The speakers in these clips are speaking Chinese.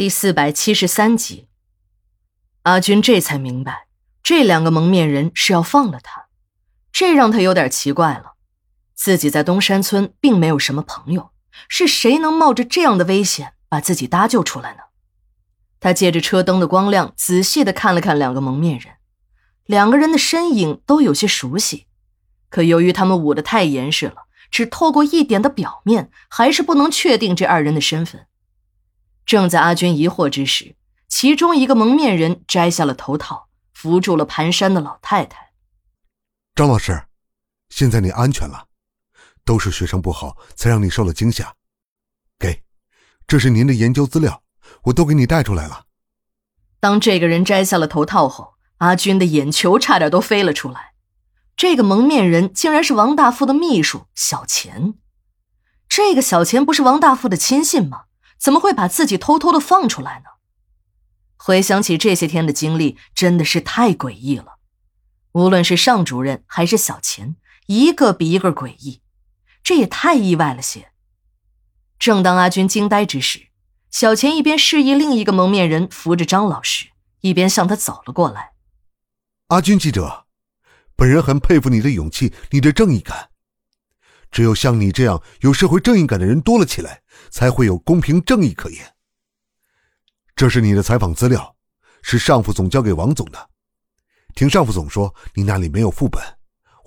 第四百七十三集，阿军这才明白，这两个蒙面人是要放了他，这让他有点奇怪了。自己在东山村并没有什么朋友，是谁能冒着这样的危险把自己搭救出来呢？他借着车灯的光亮，仔细的看了看两个蒙面人，两个人的身影都有些熟悉，可由于他们捂得太严实了，只透过一点的表面，还是不能确定这二人的身份。正在阿军疑惑之时，其中一个蒙面人摘下了头套，扶住了蹒跚的老太太。张老师，现在你安全了，都是学生不好，才让你受了惊吓。给，这是您的研究资料，我都给你带出来了。当这个人摘下了头套后，阿军的眼球差点都飞了出来。这个蒙面人竟然是王大富的秘书小钱。这个小钱不是王大富的亲信吗？怎么会把自己偷偷的放出来呢？回想起这些天的经历，真的是太诡异了。无论是尚主任还是小钱，一个比一个诡异，这也太意外了些。正当阿军惊呆之时，小钱一边示意另一个蒙面人扶着张老师，一边向他走了过来。阿军记者，本人很佩服你的勇气，你的正义感。只有像你这样有社会正义感的人多了起来，才会有公平正义可言。这是你的采访资料，是尚副总交给王总的。听尚副总说你那里没有副本，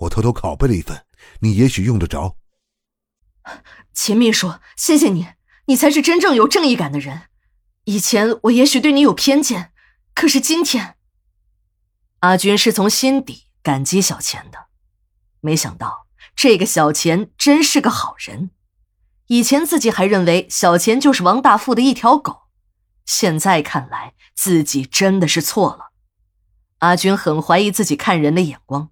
我偷偷拷贝了一份，你也许用得着。秦秘书，谢谢你，你才是真正有正义感的人。以前我也许对你有偏见，可是今天，阿军是从心底感激小钱的。没想到。这个小钱真是个好人，以前自己还认为小钱就是王大富的一条狗，现在看来自己真的是错了。阿军很怀疑自己看人的眼光，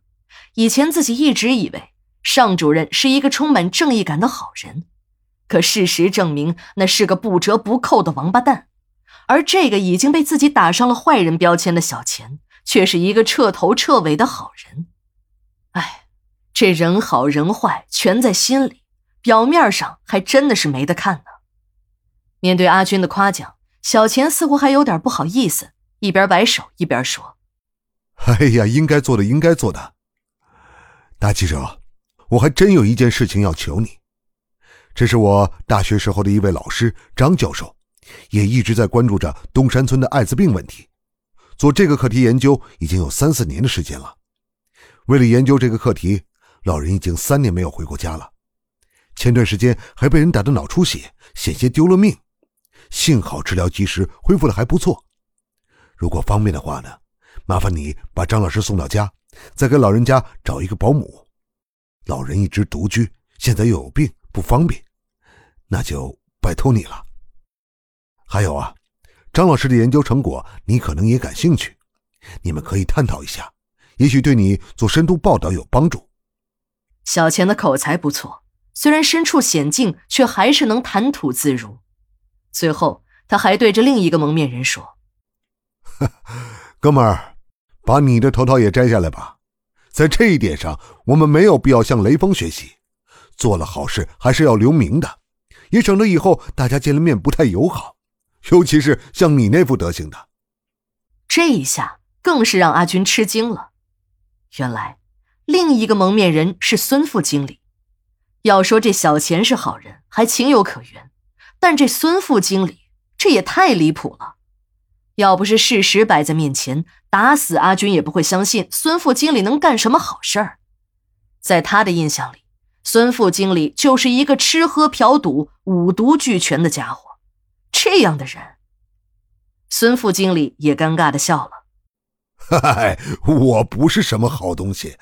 以前自己一直以为尚主任是一个充满正义感的好人，可事实证明那是个不折不扣的王八蛋，而这个已经被自己打上了坏人标签的小钱，却是一个彻头彻尾的好人。哎。这人好人坏全在心里，表面上还真的是没得看呢。面对阿军的夸奖，小钱似乎还有点不好意思，一边摆手一边说：“哎呀，应该做的应该做的。大记者，我还真有一件事情要求你。这是我大学时候的一位老师张教授，也一直在关注着东山村的艾滋病问题，做这个课题研究已经有三四年的时间了。为了研究这个课题。”老人已经三年没有回过家了，前段时间还被人打得脑出血，险些丢了命，幸好治疗及时，恢复的还不错。如果方便的话呢，麻烦你把张老师送到家，再给老人家找一个保姆。老人一直独居，现在又有病，不方便，那就拜托你了。还有啊，张老师的研究成果你可能也感兴趣，你们可以探讨一下，也许对你做深度报道有帮助。小钱的口才不错，虽然身处险境，却还是能谈吐自如。最后，他还对着另一个蒙面人说：“哥们儿，把你的头套也摘下来吧。在这一点上，我们没有必要向雷锋学习。做了好事还是要留名的，也省得以后大家见了面不太友好，尤其是像你那副德行的。”这一下更是让阿军吃惊了，原来。另一个蒙面人是孙副经理。要说这小钱是好人，还情有可原，但这孙副经理这也太离谱了。要不是事实摆在面前，打死阿军也不会相信孙副经理能干什么好事儿。在他的印象里，孙副经理就是一个吃喝嫖赌、五毒俱全的家伙。这样的人，孙副经理也尴尬的笑了。嗨，我不是什么好东西。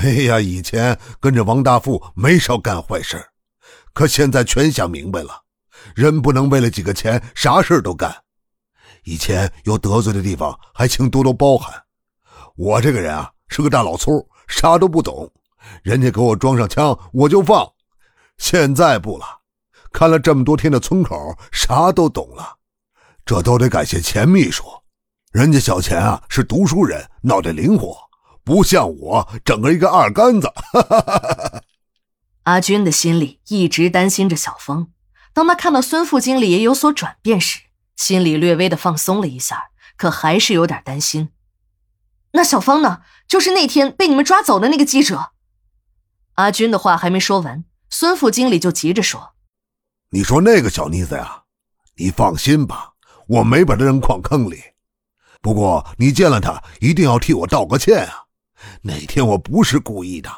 哎呀，以前跟着王大富没少干坏事，可现在全想明白了，人不能为了几个钱啥事都干。以前有得罪的地方，还请多多包涵。我这个人啊，是个大老粗，啥都不懂。人家给我装上枪，我就放。现在不了，看了这么多天的村口，啥都懂了。这都得感谢钱秘书。人家小钱啊是读书人，脑袋灵活，不像我整个一个二杆子。阿军的心里一直担心着小芳。当他看到孙副经理也有所转变时，心里略微的放松了一下，可还是有点担心。那小芳呢？就是那天被你们抓走的那个记者。阿军的话还没说完，孙副经理就急着说：“你说那个小妮子呀，你放心吧，我没把她扔矿坑里。不过你见了他，一定要替我道个歉啊！那天我不是故意的，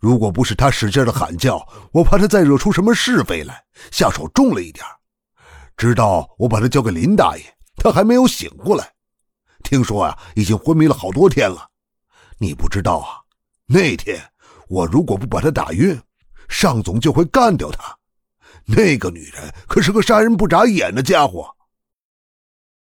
如果不是他使劲的喊叫，我怕他再惹出什么是非来，下手重了一点。直到我把他交给林大爷，他还没有醒过来。听说啊，已经昏迷了好多天了。你不知道啊，那天……”我如果不把他打晕，尚总就会干掉他。那个女人可是个杀人不眨眼的家伙。